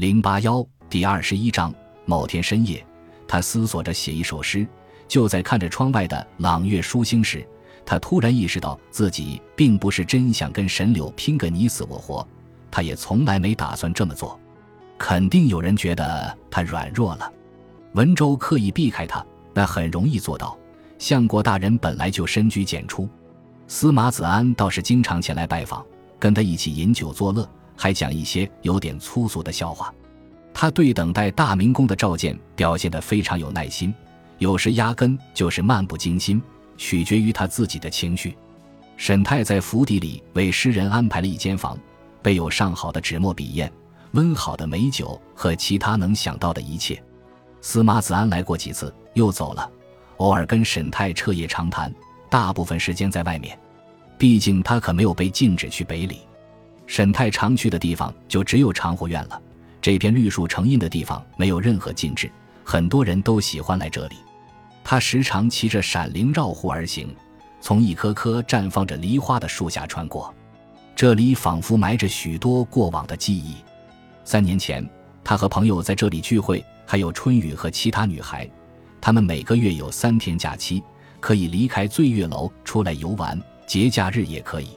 零八幺第二十一章。某天深夜，他思索着写一首诗。就在看着窗外的朗月疏星时，他突然意识到自己并不是真想跟神柳拼个你死我活，他也从来没打算这么做。肯定有人觉得他软弱了。文州刻意避开他，那很容易做到。相国大人本来就深居简出，司马子安倒是经常前来拜访，跟他一起饮酒作乐，还讲一些有点粗俗的笑话。他对等待大明宫的召见表现得非常有耐心，有时压根就是漫不经心，取决于他自己的情绪。沈泰在府邸里为诗人安排了一间房，备有上好的纸墨笔砚、温好的美酒和其他能想到的一切。司马子安来过几次，又走了。偶尔跟沈泰彻夜长谈，大部分时间在外面。毕竟他可没有被禁止去北里。沈泰常去的地方就只有长湖院了。这片绿树成荫的地方没有任何禁制，很多人都喜欢来这里。他时常骑着闪灵绕湖而行，从一棵棵绽放着梨花的树下穿过。这里仿佛埋着许多过往的记忆。三年前，他和朋友在这里聚会，还有春雨和其他女孩。他们每个月有三天假期，可以离开醉月楼出来游玩，节假日也可以。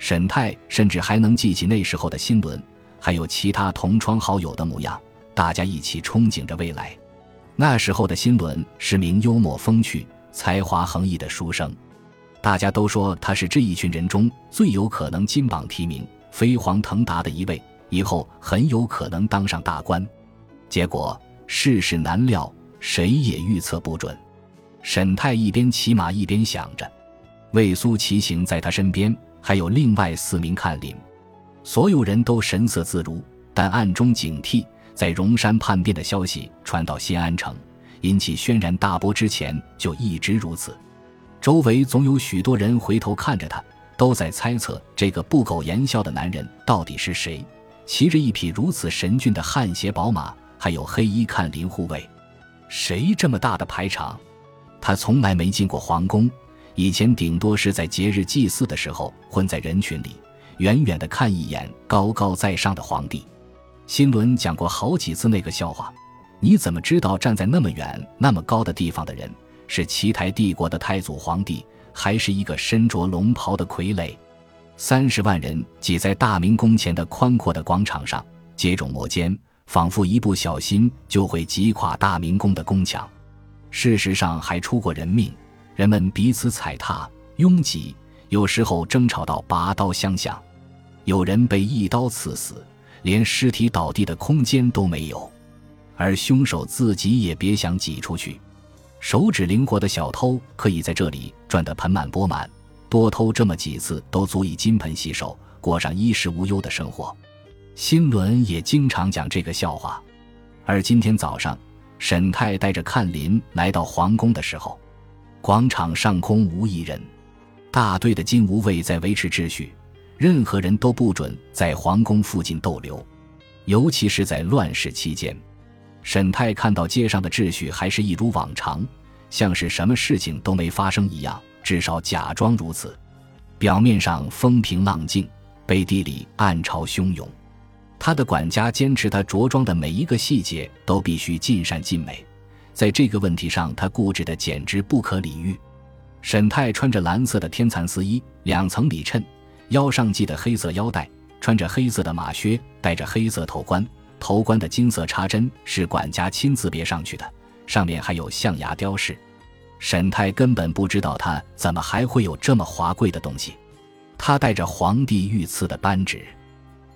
沈泰甚至还能记起那时候的新轮，还有其他同窗好友的模样，大家一起憧憬着未来。那时候的新轮是名幽默风趣、才华横溢的书生，大家都说他是这一群人中最有可能金榜题名、飞黄腾达的一位，以后很有可能当上大官。结果世事难料。谁也预测不准。沈泰一边骑马一边想着，魏苏骑行在他身边，还有另外四名看林，所有人都神色自如，但暗中警惕。在荣山叛变的消息传到新安城，引起轩然大波之前，就一直如此。周围总有许多人回头看着他，都在猜测这个不苟言笑的男人到底是谁，骑着一匹如此神骏的汗血宝马，还有黑衣看林护卫。谁这么大的排场？他从来没进过皇宫，以前顶多是在节日祭祀的时候混在人群里，远远的看一眼高高在上的皇帝。新伦讲过好几次那个笑话：你怎么知道站在那么远、那么高的地方的人是齐台帝国的太祖皇帝，还是一个身着龙袍的傀儡？三十万人挤在大明宫前的宽阔的广场上，接踵摩肩。仿佛一不小心就会击垮大明宫的宫墙，事实上还出过人命，人们彼此踩踏、拥挤，有时候争吵到拔刀相向，有人被一刀刺死，连尸体倒地的空间都没有，而凶手自己也别想挤出去。手指灵活的小偷可以在这里赚得盆满钵满，多偷这么几次都足以金盆洗手，过上衣食无忧的生活。新伦也经常讲这个笑话，而今天早上，沈泰带着看林来到皇宫的时候，广场上空无一人，大队的金吾卫在维持秩序，任何人都不准在皇宫附近逗留，尤其是在乱世期间。沈泰看到街上的秩序还是一如往常，像是什么事情都没发生一样，至少假装如此，表面上风平浪静，背地里暗潮汹涌。他的管家坚持，他着装的每一个细节都必须尽善尽美，在这个问题上，他固执的简直不可理喻。沈泰穿着蓝色的天蚕丝衣，两层里衬，腰上系的黑色腰带，穿着黑色的马靴，戴着黑色头冠，头冠的金色插针是管家亲自别上去的，上面还有象牙雕饰。沈泰根本不知道他怎么还会有这么华贵的东西，他带着皇帝御赐的扳指。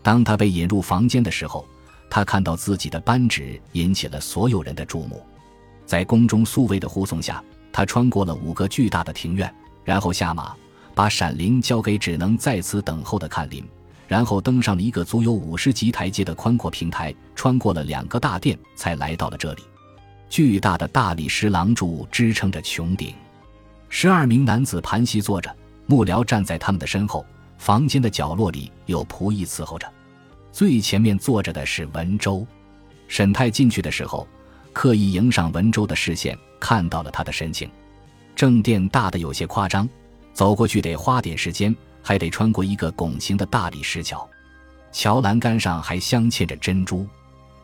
当他被引入房间的时候，他看到自己的扳指引起了所有人的注目。在宫中宿卫的护送下，他穿过了五个巨大的庭院，然后下马，把闪灵交给只能在此等候的看林，然后登上了一个足有五十级台阶的宽阔平台，穿过了两个大殿，才来到了这里。巨大的大理石廊柱支撑着穹顶，十二名男子盘膝坐着，幕僚站在他们的身后。房间的角落里有仆役伺候着，最前面坐着的是文州。沈泰进去的时候，刻意迎上文州的视线，看到了他的神情。正殿大的有些夸张，走过去得花点时间，还得穿过一个拱形的大理石桥，桥栏杆上还镶嵌着珍珠。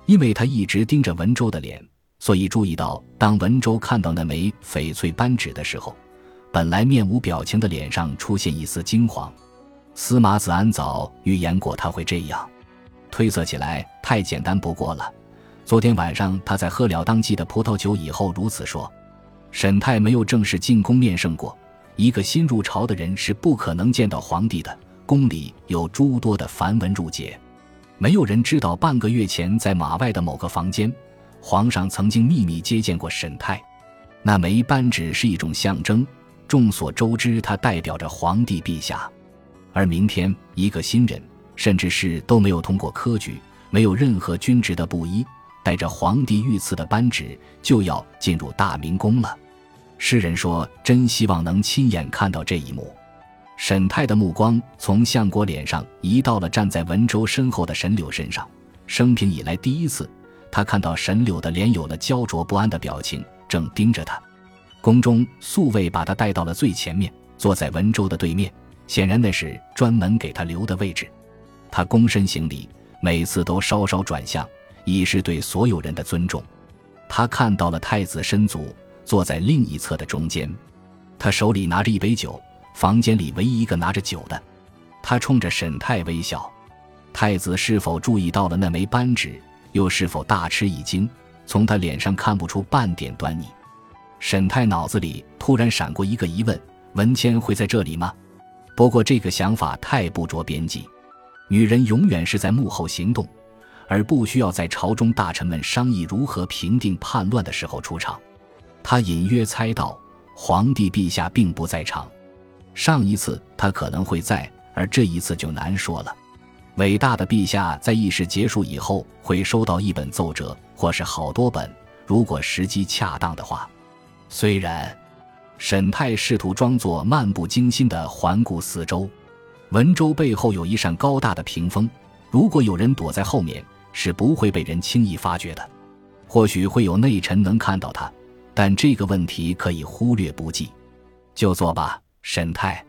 因为他一直盯着文州的脸，所以注意到，当文州看到那枚翡翠扳指的时候，本来面无表情的脸上出现一丝惊慌。司马子安早预言过他会这样，推测起来太简单不过了。昨天晚上他在喝了当季的葡萄酒以后如此说。沈泰没有正式进宫面圣过，一个新入朝的人是不可能见到皇帝的。宫里有诸多的繁文缛节，没有人知道半个月前在马外的某个房间，皇上曾经秘密接见过沈泰。那枚扳指是一种象征，众所周知，它代表着皇帝陛下。而明天，一个新人，甚至是都没有通过科举、没有任何军职的布衣，带着皇帝御赐的扳指，就要进入大明宫了。诗人说：“真希望能亲眼看到这一幕。”沈泰的目光从相国脸上移到了站在文州身后的沈柳身上。生平以来第一次，他看到沈柳的脸有了焦灼不安的表情，正盯着他。宫中宿卫把他带到了最前面，坐在文州的对面，显然那是专门给他留的位置。他躬身行礼，每次都稍稍转向，以示对所有人的尊重。他看到了太子申祖坐在另一侧的中间，他手里拿着一杯酒。房间里唯一一个拿着酒的，他冲着沈泰微笑。太子是否注意到了那枚扳指，又是否大吃一惊？从他脸上看不出半点端倪。沈泰脑子里突然闪过一个疑问：文谦会在这里吗？不过这个想法太不着边际。女人永远是在幕后行动，而不需要在朝中大臣们商议如何平定叛乱的时候出场。他隐约猜到，皇帝陛下并不在场。上一次他可能会在，而这一次就难说了。伟大的陛下在议事结束以后会收到一本奏折，或是好多本，如果时机恰当的话。虽然沈泰试图装作漫不经心地环顾四周，文州背后有一扇高大的屏风，如果有人躲在后面，是不会被人轻易发觉的。或许会有内臣能看到他，但这个问题可以忽略不计。就坐吧。沈泰，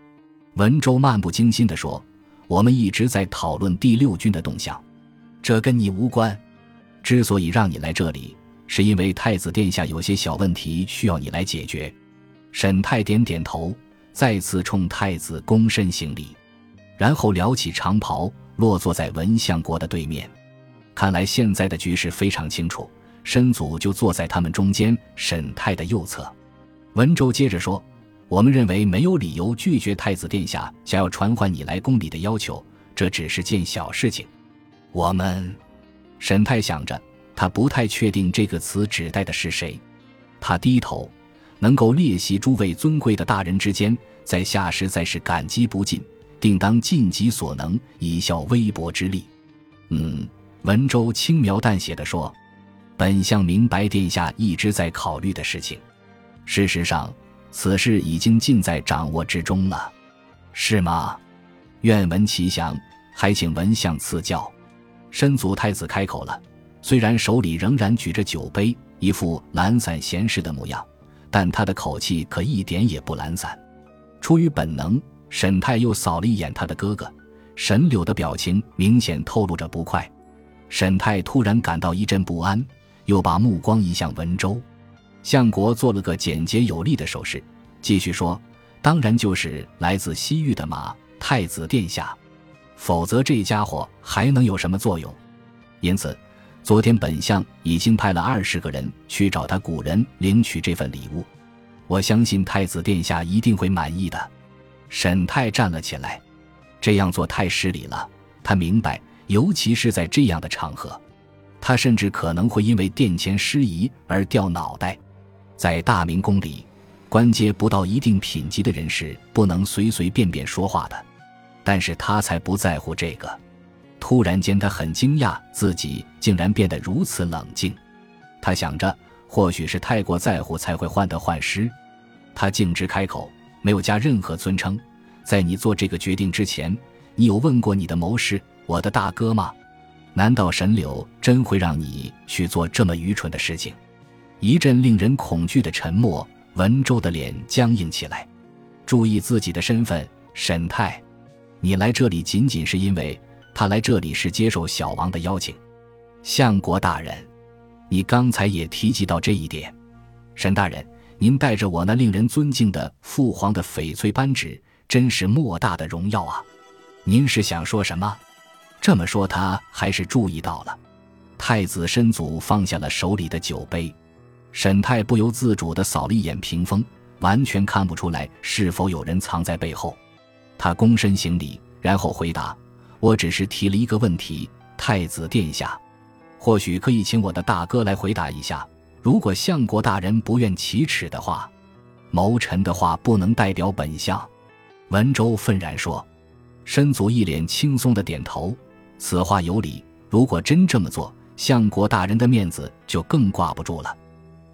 文州漫不经心地说：“我们一直在讨论第六军的动向，这跟你无关。之所以让你来这里，是因为太子殿下有些小问题需要你来解决。”沈泰点点头，再次冲太子躬身行礼，然后撩起长袍，落坐在文相国的对面。看来现在的局势非常清楚，申祖就坐在他们中间，沈泰的右侧。文州接着说。我们认为没有理由拒绝太子殿下想要传唤你来宫里的要求，这只是件小事情。我们，沈泰想着，他不太确定这个词指代的是谁。他低头，能够列席诸位尊贵的大人之间，在下实在是感激不尽，定当尽己所能，以效微薄之力。嗯，文州轻描淡写的说：“本相明白殿下一直在考虑的事情。事实上。”此事已经尽在掌握之中了，是吗？愿闻其详，还请文相赐教。申祖太子开口了，虽然手里仍然举着酒杯，一副懒散闲适的模样，但他的口气可一点也不懒散。出于本能，沈泰又扫了一眼他的哥哥沈柳的表情，明显透露着不快。沈泰突然感到一阵不安，又把目光移向文州。相国做了个简洁有力的手势，继续说：“当然就是来自西域的马太子殿下，否则这家伙还能有什么作用？因此，昨天本相已经派了二十个人去找他古人领取这份礼物。我相信太子殿下一定会满意的。”沈泰站了起来，这样做太失礼了。他明白，尤其是在这样的场合，他甚至可能会因为殿前失仪而掉脑袋。在大明宫里，官阶不到一定品级的人是不能随随便便说话的。但是他才不在乎这个。突然间，他很惊讶自己竟然变得如此冷静。他想着，或许是太过在乎才会患得患失。他径直开口，没有加任何尊称。在你做这个决定之前，你有问过你的谋士，我的大哥吗？难道神柳真会让你去做这么愚蠢的事情？一阵令人恐惧的沉默，文州的脸僵硬起来。注意自己的身份，沈泰，你来这里仅仅是因为他来这里是接受小王的邀请。相国大人，你刚才也提及到这一点。沈大人，您带着我那令人尊敬的父皇的翡翠扳指，真是莫大的荣耀啊！您是想说什么？这么说，他还是注意到了。太子申祖放下了手里的酒杯，沈泰不由自主地扫了一眼屏风，完全看不出来是否有人藏在背后。他躬身行礼，然后回答：“我只是提了一个问题，太子殿下，或许可以请我的大哥来回答一下。如果相国大人不愿启齿的话，谋臣的话不能代表本相。”文州愤然说。申祖一脸轻松的点头：“此话有理。如果真这么做，相国大人的面子就更挂不住了。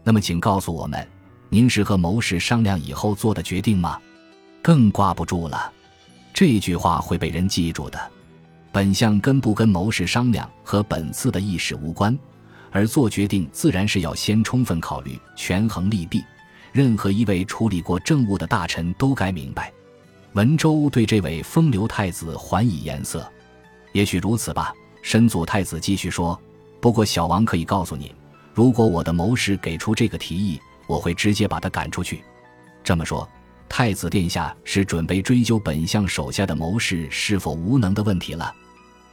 那么，请告诉我们，您是和谋士商量以后做的决定吗？更挂不住了。这句话会被人记住的。本相跟不跟谋士商量和本次的议事无关，而做决定自然是要先充分考虑，权衡利弊。任何一位处理过政务的大臣都该明白。文州对这位风流太子还以颜色。也许如此吧。申祖太子继续说。不过，小王可以告诉你，如果我的谋士给出这个提议，我会直接把他赶出去。这么说，太子殿下是准备追究本相手下的谋士是否无能的问题了？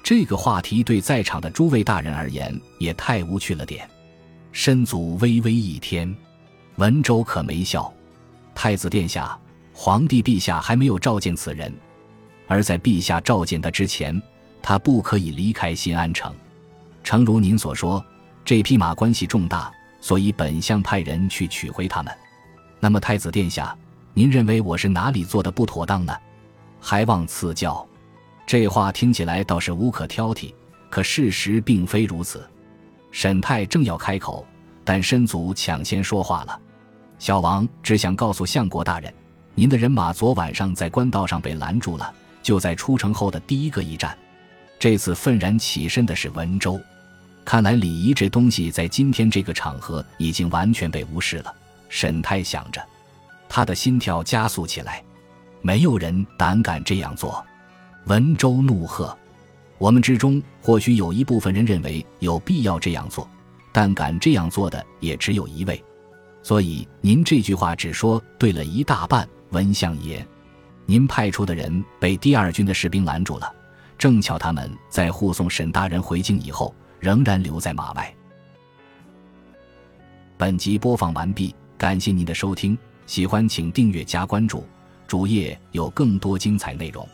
这个话题对在场的诸位大人而言也太无趣了点。申祖微微一天，文州可没笑。太子殿下，皇帝陛下还没有召见此人，而在陛下召见他之前，他不可以离开新安城。诚如您所说，这匹马关系重大，所以本相派人去取回他们。那么，太子殿下，您认为我是哪里做的不妥当呢？还望赐教。这话听起来倒是无可挑剔，可事实并非如此。沈泰正要开口，但申祖抢先说话了：“小王只想告诉相国大人，您的人马昨晚上在官道上被拦住了，就在出城后的第一个驿站。这次愤然起身的是文州。”看来礼仪这东西在今天这个场合已经完全被无视了。沈泰想着，他的心跳加速起来。没有人胆敢这样做。文州怒喝：“我们之中或许有一部分人认为有必要这样做，但敢这样做的也只有一位。所以您这句话只说对了一大半。文相爷，您派出的人被第二军的士兵拦住了，正巧他们在护送沈大人回京以后。”仍然留在马外。本集播放完毕，感谢您的收听，喜欢请订阅加关注，主页有更多精彩内容。